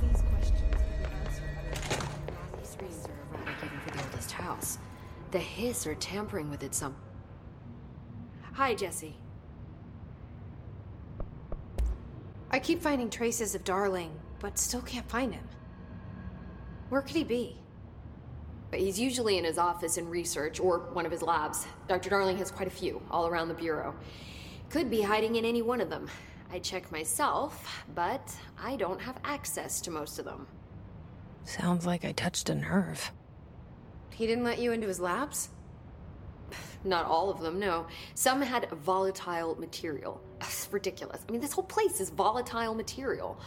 these questions can be answered by the screens are erratic even for the oldest house. The hiss are tampering with it some. Hi, Jesse. I keep finding traces of Darling, but still can't find him. Where could he be? He's usually in his office in research or one of his labs. Dr. Darling has quite a few all around the Bureau. Could be hiding in any one of them. I check myself, but I don't have access to most of them. Sounds like I touched a nerve. He didn't let you into his labs? Not all of them, no. Some had volatile material. It's ridiculous. I mean, this whole place is volatile material.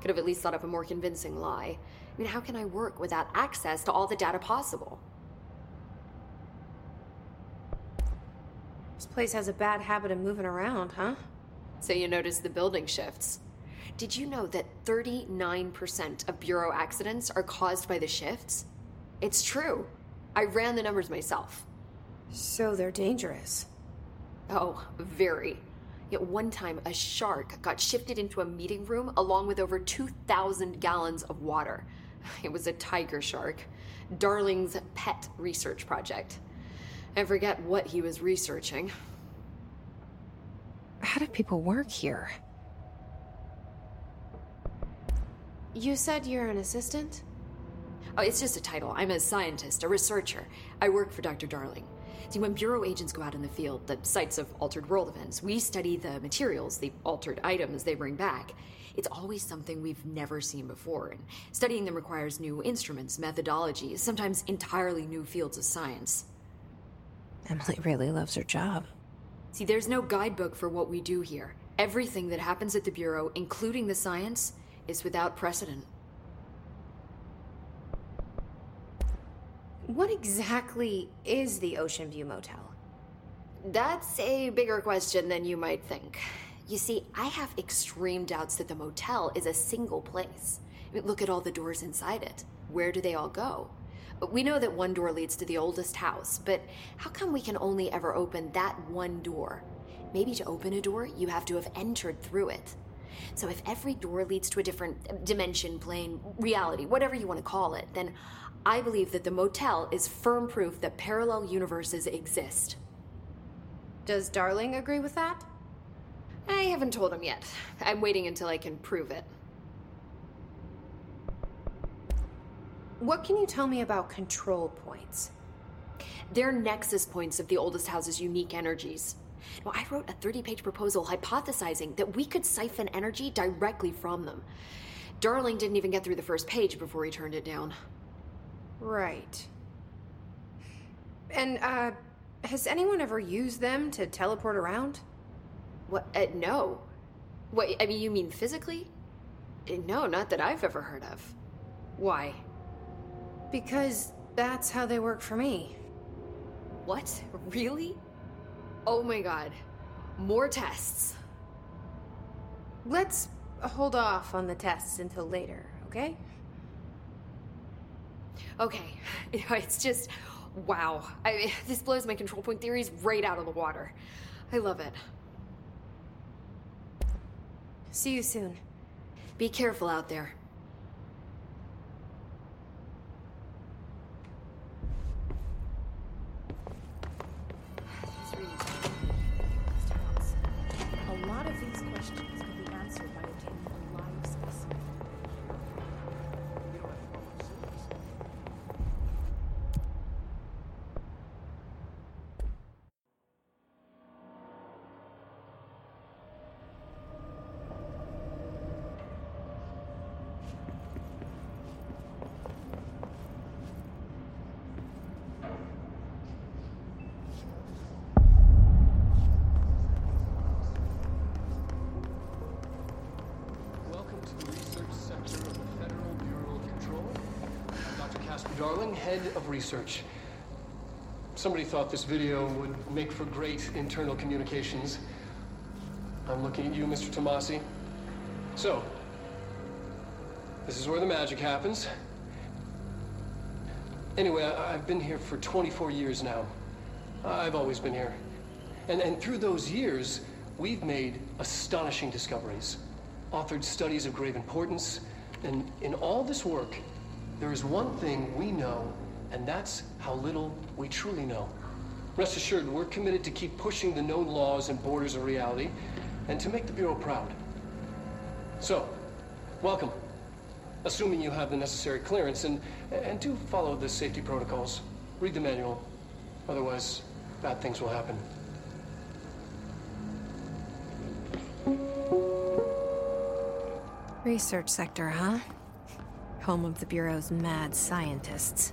Could have at least thought of a more convincing lie. I mean, how can I work without access to all the data possible? This place has a bad habit of moving around, huh? So you notice the building shifts. Did you know that 39% of Bureau accidents are caused by the shifts? It's true. I ran the numbers myself. So they're dangerous. Oh, very. Yet one time, a shark got shifted into a meeting room along with over 2,000 gallons of water. It was a tiger shark. Darling's pet research project. I forget what he was researching. How do people work here? You said you're an assistant? Oh, it's just a title. I'm a scientist, a researcher. I work for Dr. Darling. See, when Bureau agents go out in the field, the sites of altered world events, we study the materials, the altered items they bring back. It's always something we've never seen before, and studying them requires new instruments, methodologies, sometimes entirely new fields of science. Emily really loves her job. See, there's no guidebook for what we do here. Everything that happens at the Bureau, including the science, is without precedent. What exactly is the Ocean View Motel? That's a bigger question than you might think. You see, I have extreme doubts that the motel is a single place. I mean, look at all the doors inside it. Where do they all go? We know that one door leads to the oldest house, but how come we can only ever open that one door? Maybe to open a door, you have to have entered through it. So if every door leads to a different dimension, plane, reality, whatever you want to call it, then I believe that the motel is firm proof that parallel universes exist. Does Darling agree with that? I haven't told him yet. I'm waiting until I can prove it. What can you tell me about control points? They're nexus points of the oldest house's unique energies. Now, I wrote a 30 page proposal hypothesizing that we could siphon energy directly from them. Darling didn't even get through the first page before he turned it down. Right. And, uh, has anyone ever used them to teleport around? What? Uh, no. What? I mean, you mean physically? Uh, No, not that I've ever heard of. Why? Because that's how they work for me. What? Really? Oh my god. More tests. Let's hold off on the tests until later, okay? Okay. It's just. Wow. I, this blows my control point theories right out of the water. I love it. See you soon. Be careful out there. Research. Somebody thought this video would make for great internal communications. I'm looking at you, Mr. Tomasi. So, this is where the magic happens. Anyway, I- I've been here for 24 years now. I've always been here. And, and through those years, we've made astonishing discoveries, authored studies of grave importance, And in all this work, there is one thing we know, and that's how little we truly know. Rest assured, we're committed to keep pushing the known laws and borders of reality, and to make the Bureau proud. So, welcome. Assuming you have the necessary clearance, and, and do follow the safety protocols. Read the manual. Otherwise, bad things will happen. Research sector, huh? Home of the Bureau's mad scientists.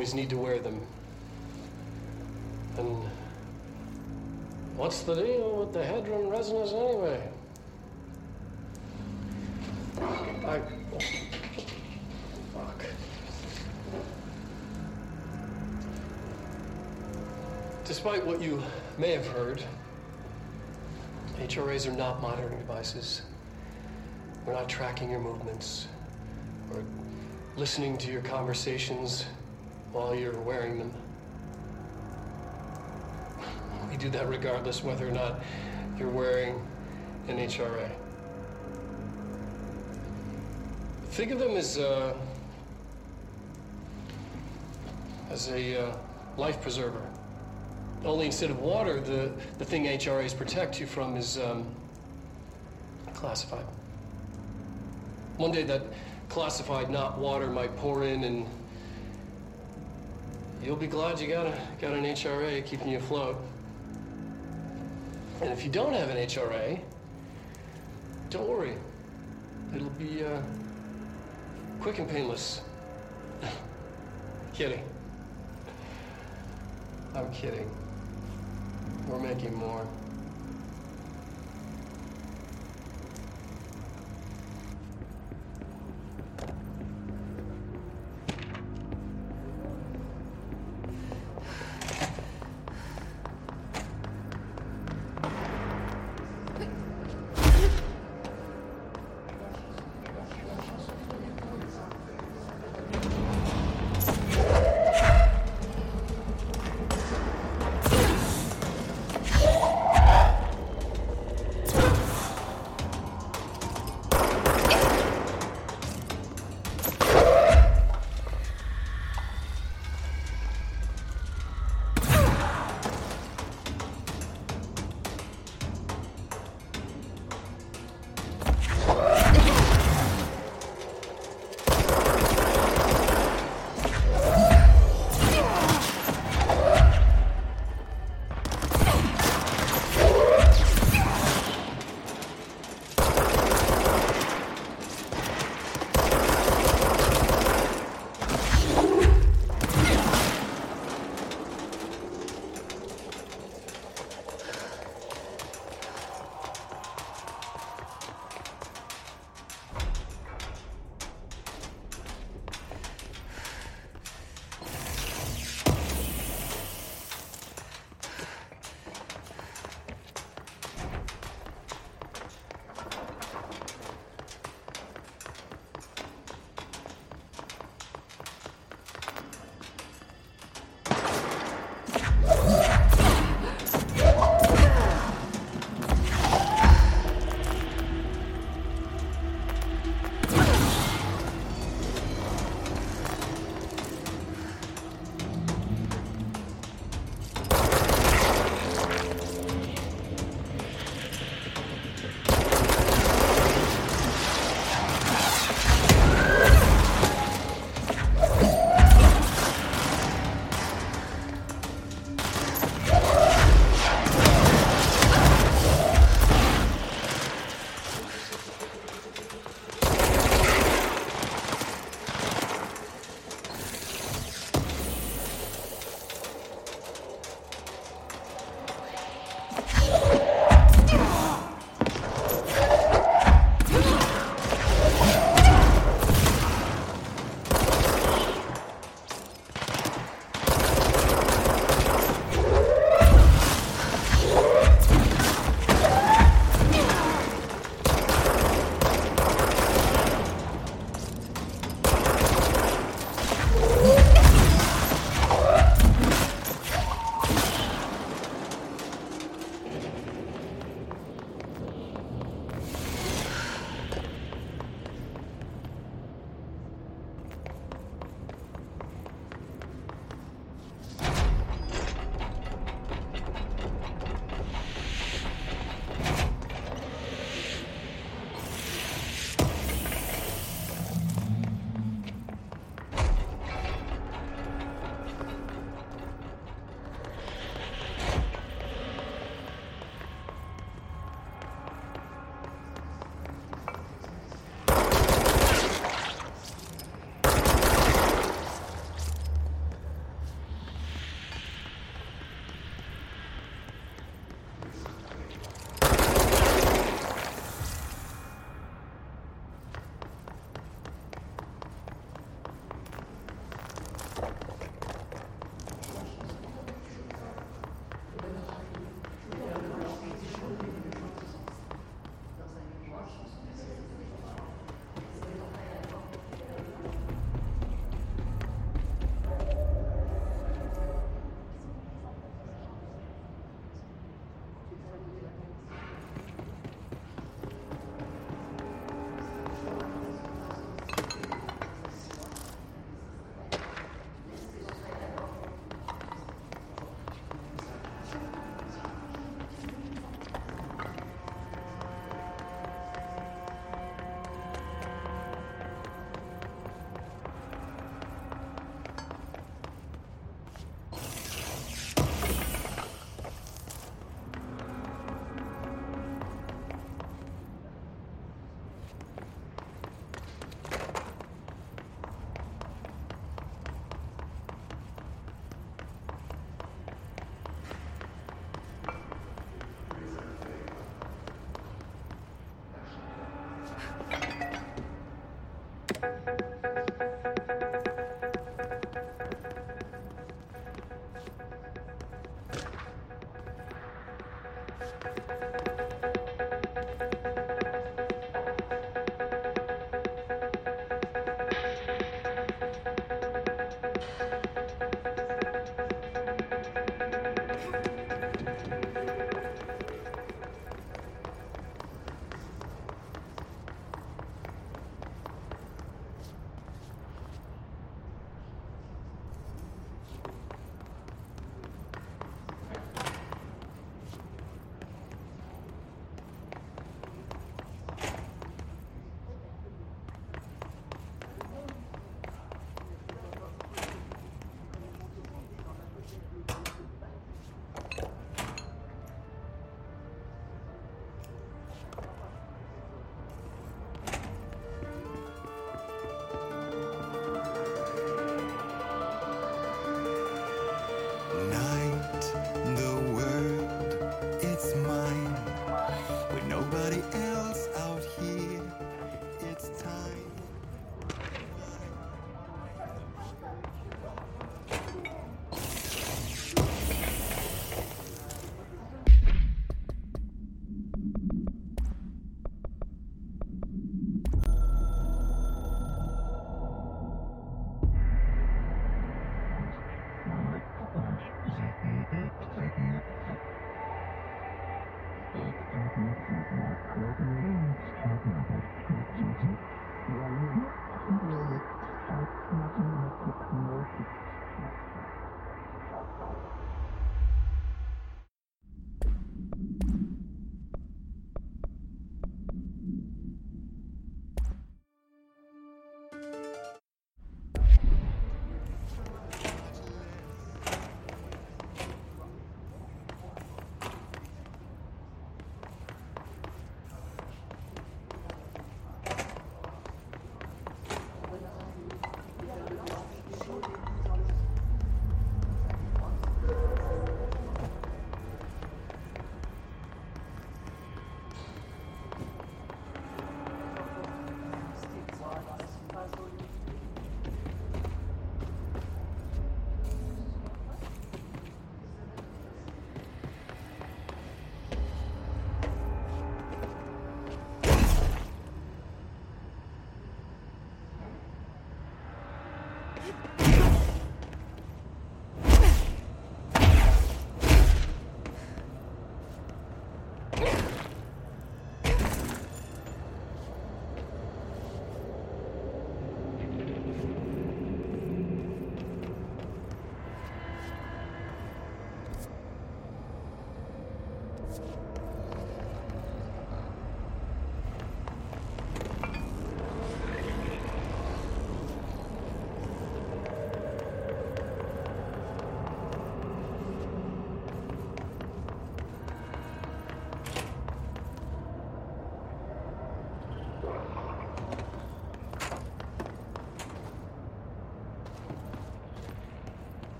Always need to wear them? And what's the deal with the Hedron resonance anyway? I. Fuck. Despite what you may have heard, HRAs are not monitoring devices. We're not tracking your movements or listening to your conversations while you're wearing them. We do that regardless whether or not you're wearing an HRA. Think of them as uh, as a uh, life preserver. Only instead of water, the, the thing HRAs protect you from is um, classified. One day that classified not water might pour in and you'll be glad you got, a, got an HRA keeping you afloat. And if you don't have an HRA, don't worry. It'll be uh, quick and painless. kidding. I'm kidding. We're making more.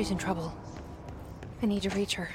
She's in trouble. I need to reach her.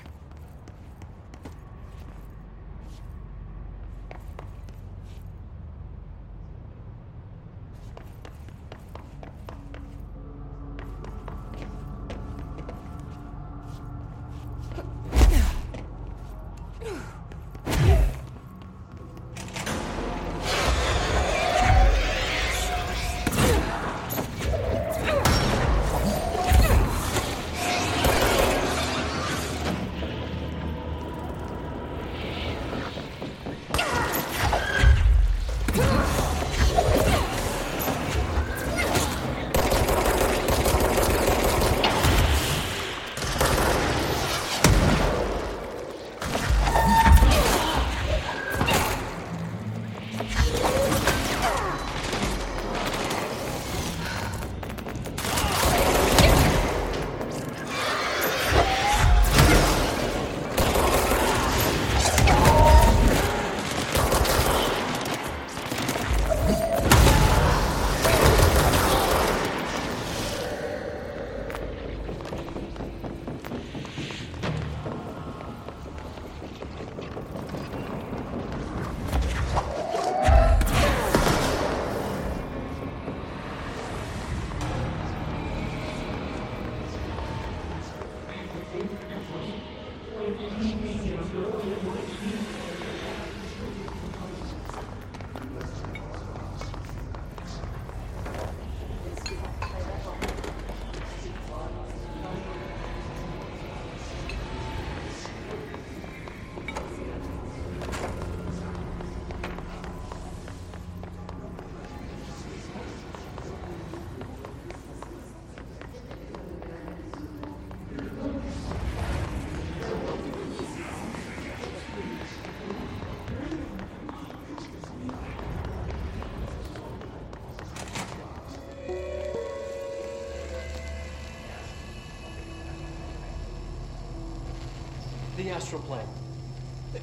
Astral plane.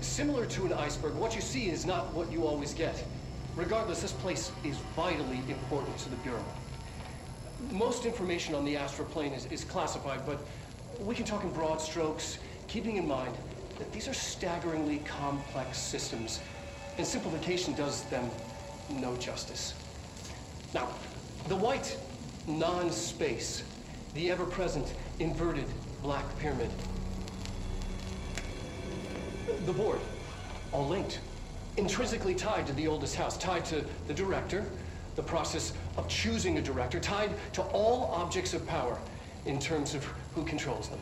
Similar to an iceberg, what you see is not what you always get. Regardless, this place is vitally important to the Bureau. Most information on the astral plane is, is classified, but we can talk in broad strokes, keeping in mind that these are staggeringly complex systems, and simplification does them no justice. Now, the white non-space, the ever-present inverted black pyramid, the board, all linked, intrinsically tied to the oldest house, tied to the director, the process of choosing a director, tied to all objects of power in terms of who controls them.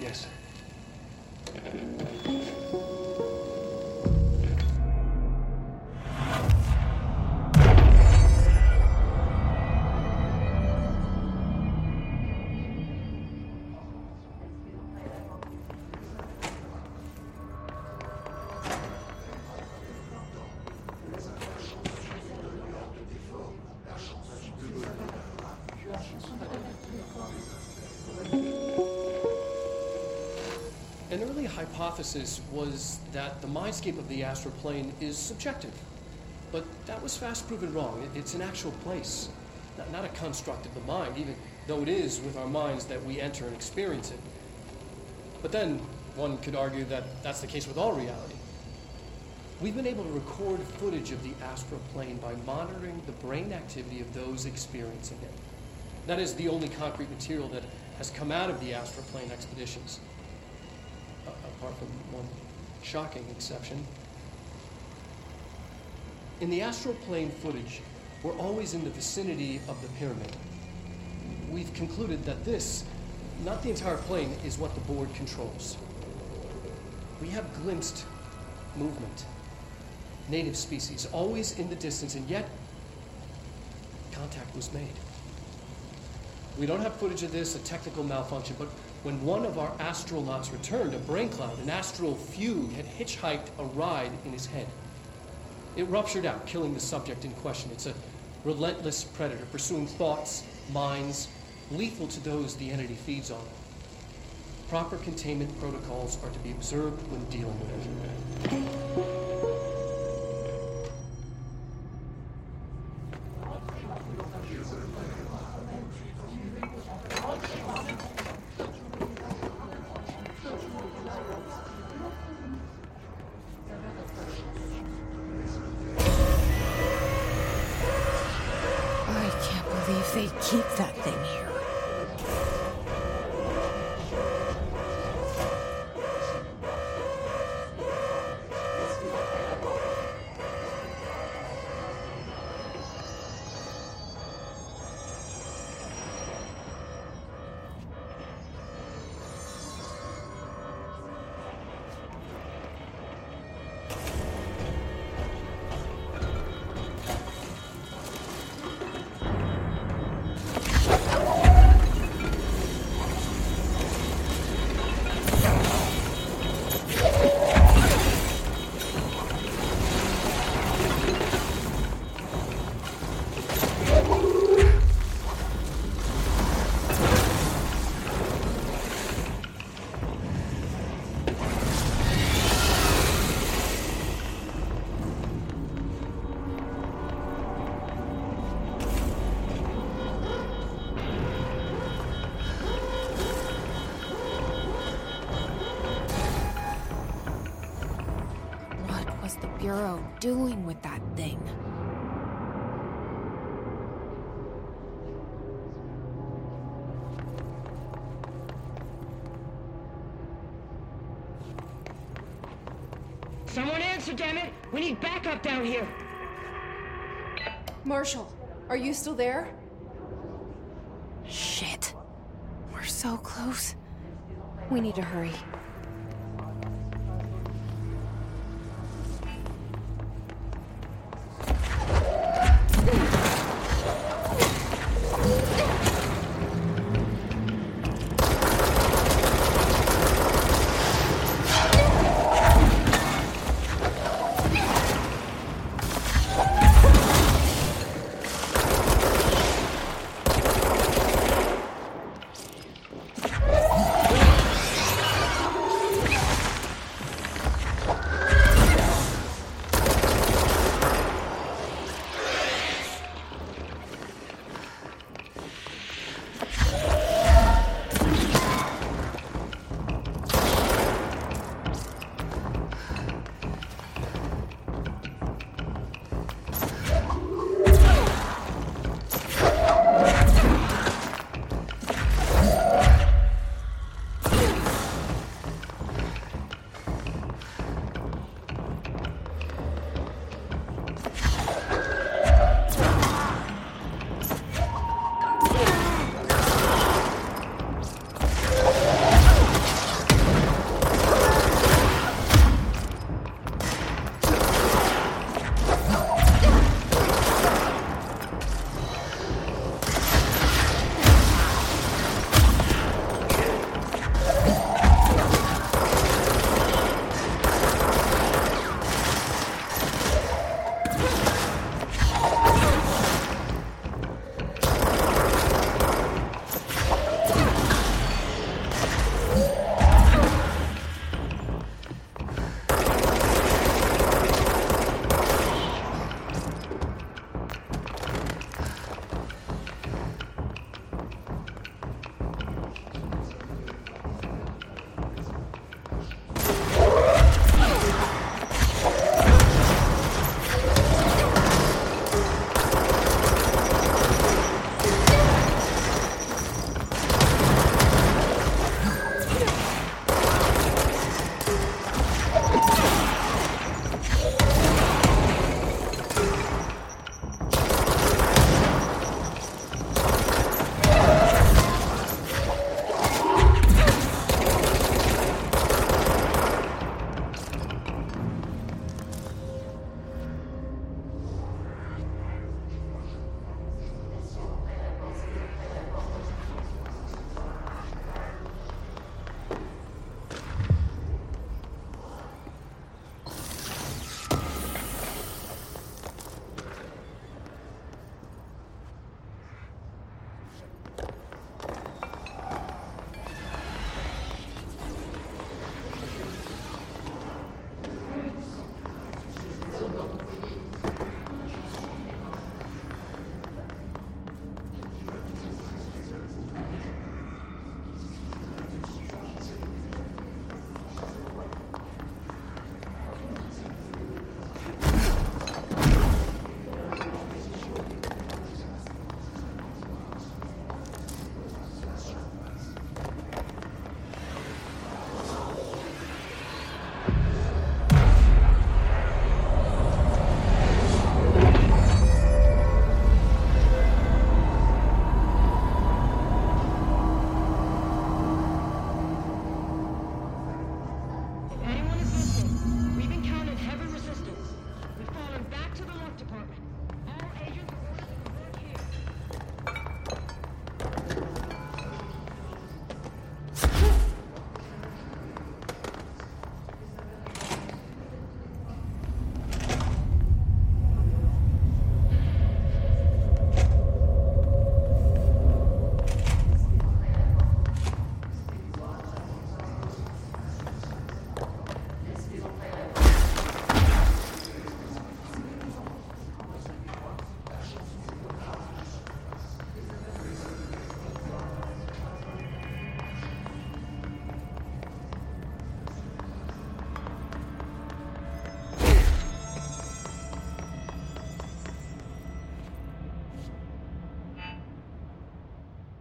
Yes. Hypothesis was that the mindscape of the astral plane is subjective. But that was fast proven wrong. It- It's an actual place, not, not a construct of the mind, even though it is with our minds that we enter and experience it. But then one could argue that that's the case with all reality. We've been able to record footage of the astral plane by monitoring the brain activity of those experiencing it. That is the only concrete material that has come out of the astral plane expeditions apart from one shocking exception. In the astral plane footage, we're always in the vicinity of the pyramid. We've concluded that this, not the entire plane, is what the board controls. We have glimpsed movement, native species, always in the distance, and yet contact was made. We don't have footage of this, a technical malfunction, but when one of our astronauts returned, a brain cloud, an astral fugue, had hitchhiked a ride in his head. It ruptured out, killing the subject in question. It's a relentless predator, pursuing thoughts, minds, lethal to those the entity feeds on. Proper containment protocols are to be observed when dealing with it. Doing with that thing? Someone answer, damn it! We need backup down here! Marshall, are you still there? Shit. We're so close. We need to hurry.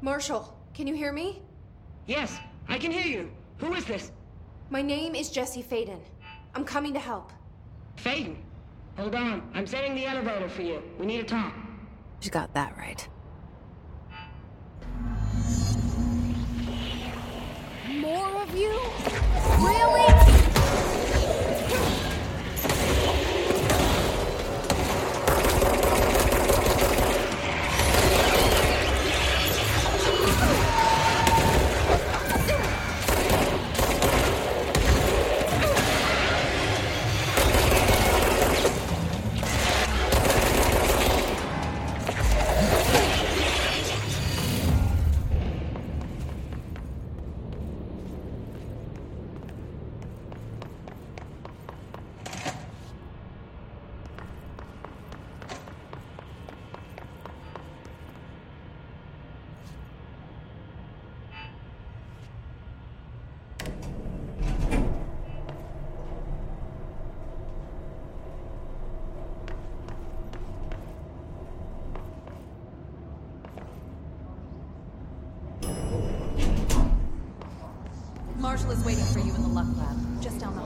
Marshall, can you hear me? Yes, I can hear you. Who is this? My name is Jesse Faden. I'm coming to help. Faden. Hold on. I'm setting the elevator for you. We need to talk. She's got that right. Waiting for you in the Luck Lab, just down the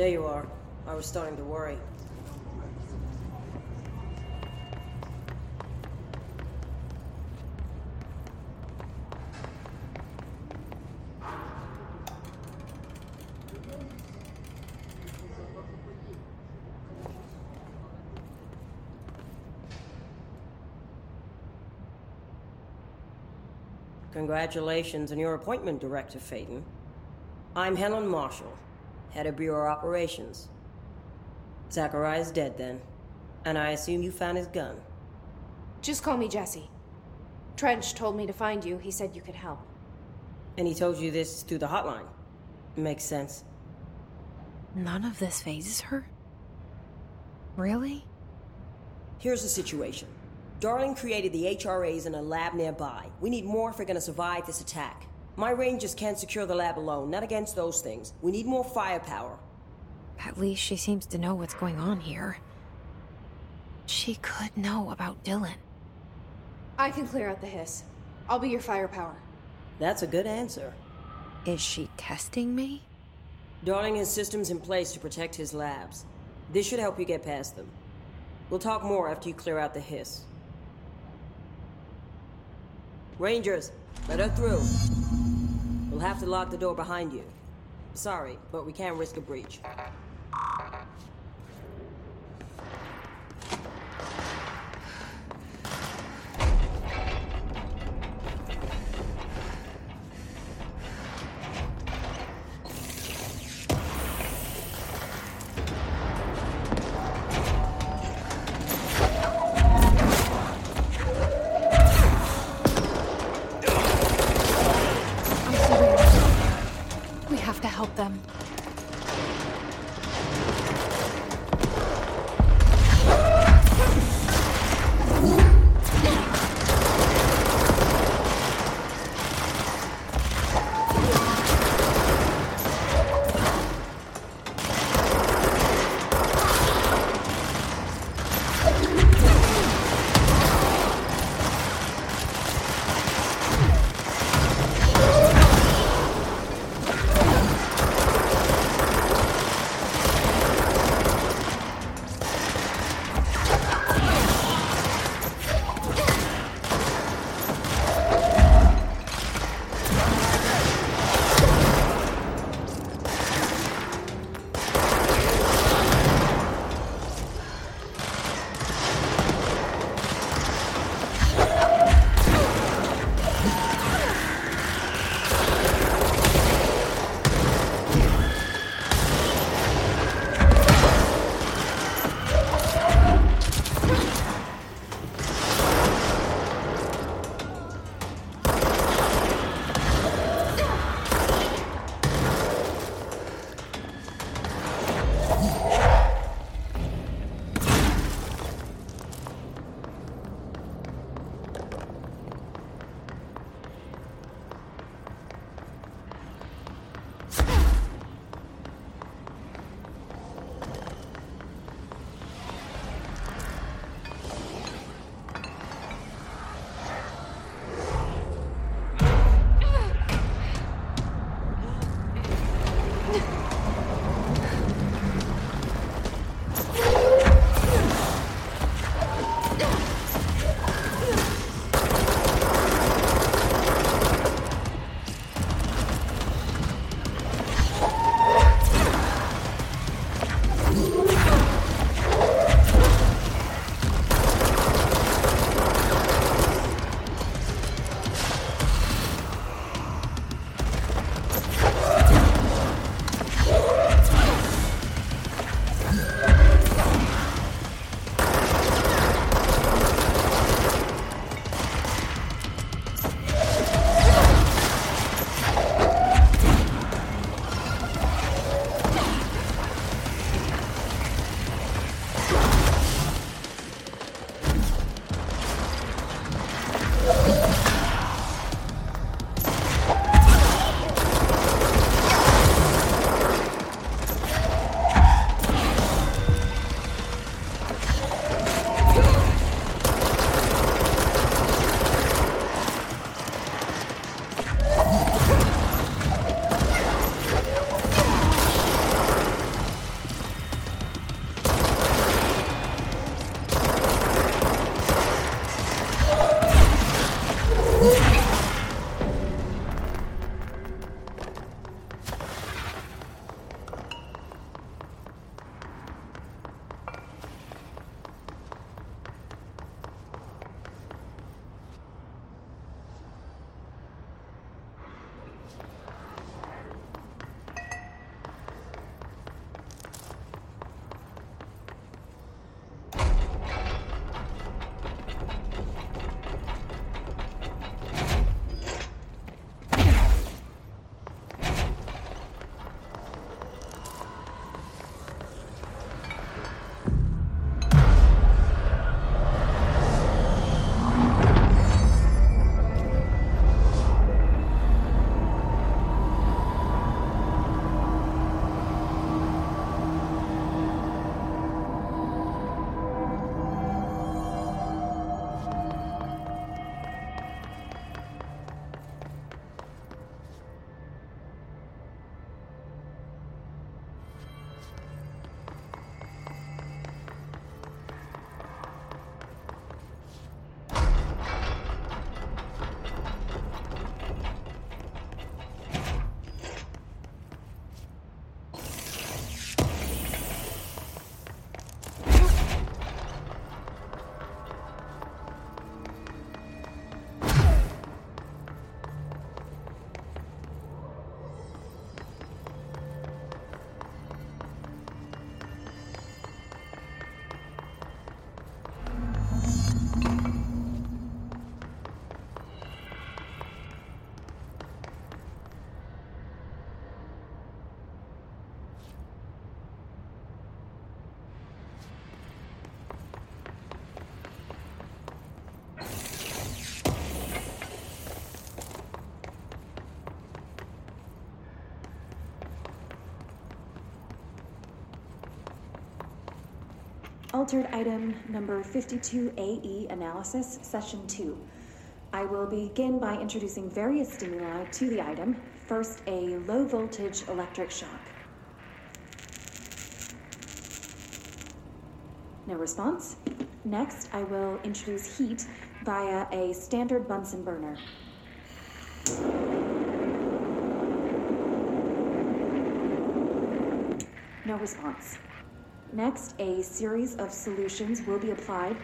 There you are. I was starting to worry. Congratulations on your appointment, Director Faden. I'm Helen Marshall, head of Bureau Operations. Zachariah's dead then, and I assume you found his gun. Just call me Jesse. Trench told me to find you. He said you could help. And he told you this through the hotline. Makes sense. None of this fazes her? Really? Here's the situation. Darling created the HRAs in a lab nearby. We need more if we're gonna survive this attack. My rangers can't secure the lab alone, not against those things. We need more firepower. At least she seems to know what's going on here. She could know about Dylan. I can clear out the hiss. I'll be your firepower. That's a good answer. Is she testing me? Darling has systems in place to protect his labs. This should help you get past them. We'll talk more after you clear out the hiss. Rangers, let her through. We'll have to lock the door behind you. Sorry, but we can't risk a breach. Have to help them. Altered item number 52AE analysis, session 2. I will begin by introducing various stimuli to the item. First, a low voltage electric shock. No response. Next, I will introduce heat via a standard Bunsen burner. No response. Next, a series of solutions will be applied,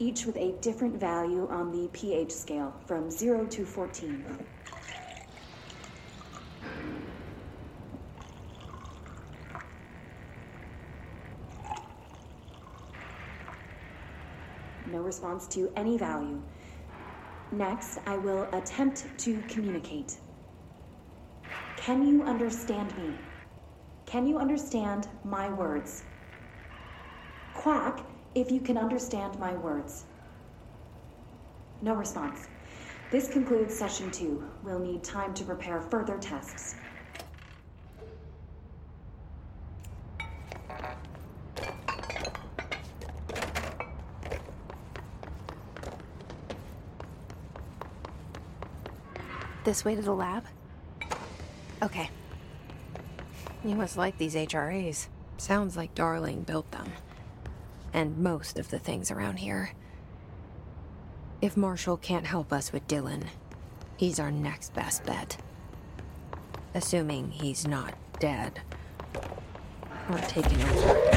each with a different value on the pH scale from 0 to 14. No response to any value. Next, I will attempt to communicate. Can you understand me? Can you understand my words? Quack if you can understand my words. No response. This concludes session two. We'll need time to prepare further tests. This way to the lab? Okay. You must like these HRAs. Sounds like Darling built them. And most of the things around here. If Marshall can't help us with Dylan, he's our next best bet. Assuming he's not dead. Or taken over.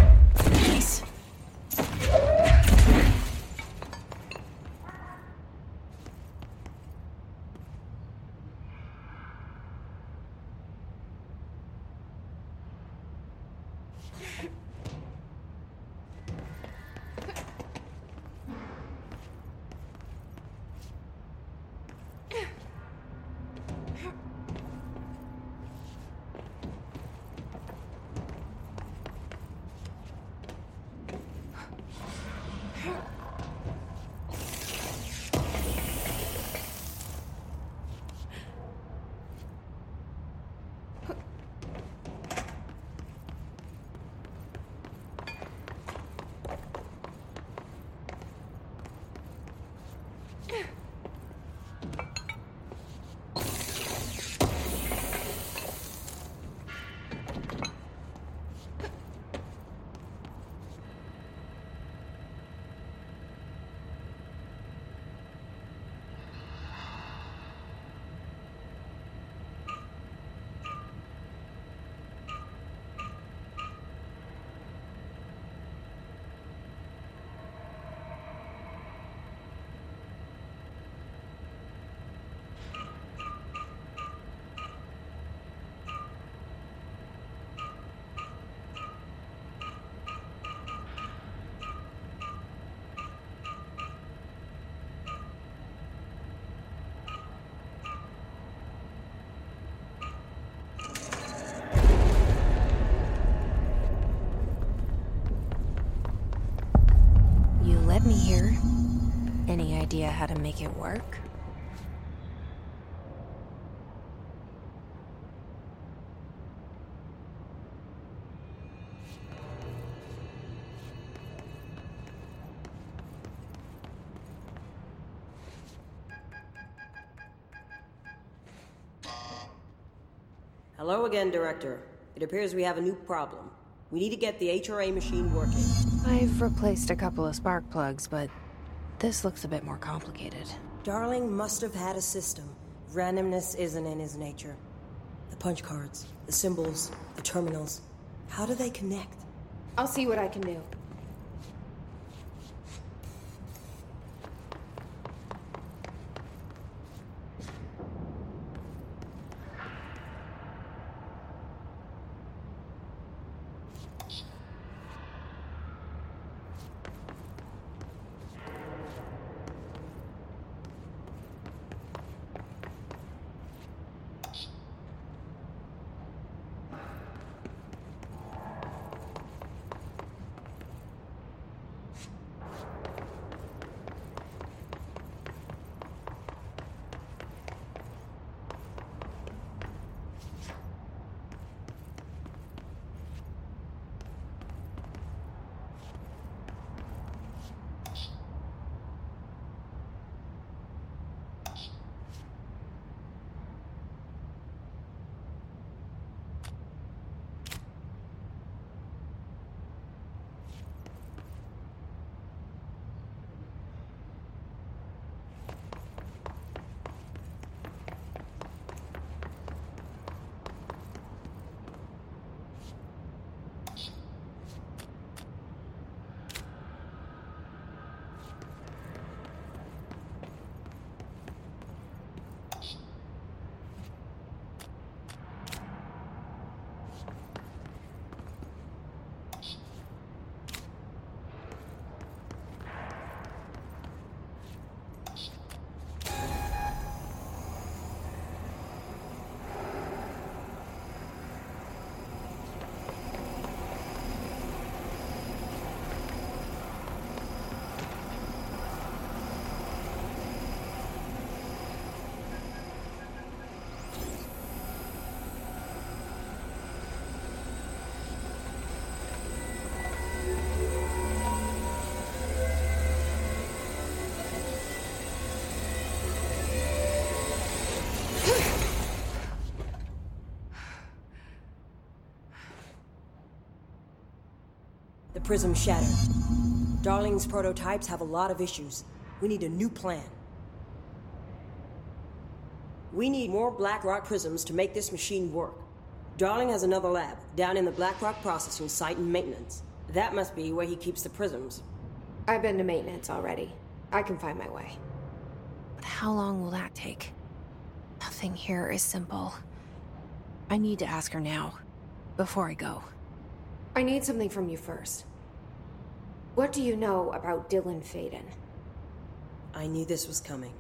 How to make it work? Hello again, Director. It appears we have a new problem. We need to get the HRA machine working. I've replaced a couple of spark plugs, but this looks a bit more complicated. Darling must have had a system. Randomness isn't in his nature. The punch cards, the symbols, the terminals. How do they connect? I'll see what I can do. Prism shattered. Darling's prototypes have a lot of issues. We need a new plan. We need more Blackrock prisms to make this machine work. Darling has another lab, down in the Blackrock processing site and maintenance. That must be where he keeps the prisms. I've been to maintenance already. I can find my way. But how long will that take? Nothing here is simple. I need to ask her now, before I go. I need something from you first. What do you know about Dylan Faden? I knew this was coming.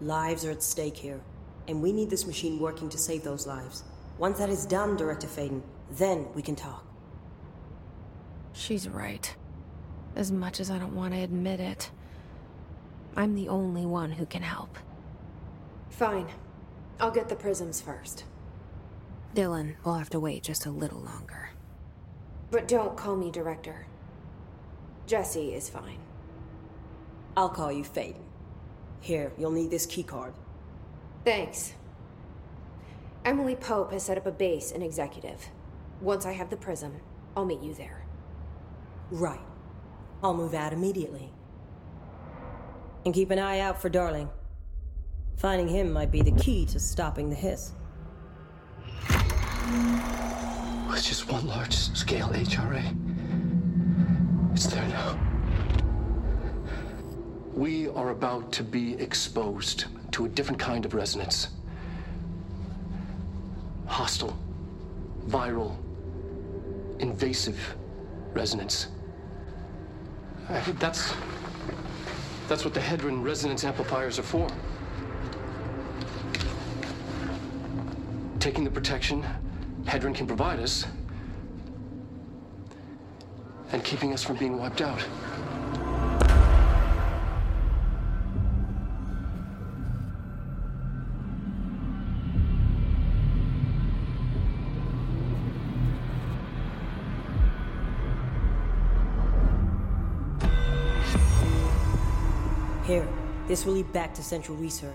Lives are at stake here, and we need this machine working to save those lives. Once that is done, Director Faden, then we can talk. She's right. As much as I don't want to admit it, I'm the only one who can help. Fine. I'll get the prisms first. Dylan will have to wait just a little longer. But don't call me director. Jesse is fine. I'll call you Faden. Here, you'll need this keycard. Thanks. Emily Pope has set up a base in Executive. Once I have the prism, I'll meet you there. Right. I'll move out immediately. And keep an eye out for Darling. Finding him might be the key to stopping the hiss. It's just one large scale HRA. It's there now. We are about to be exposed to a different kind of resonance. Hostile, viral, invasive resonance. Uh, That's that's what the Hedron resonance amplifiers are for. Taking the protection Hedron can provide us and keeping us from being wiped out. Here, this will lead back to Central Research.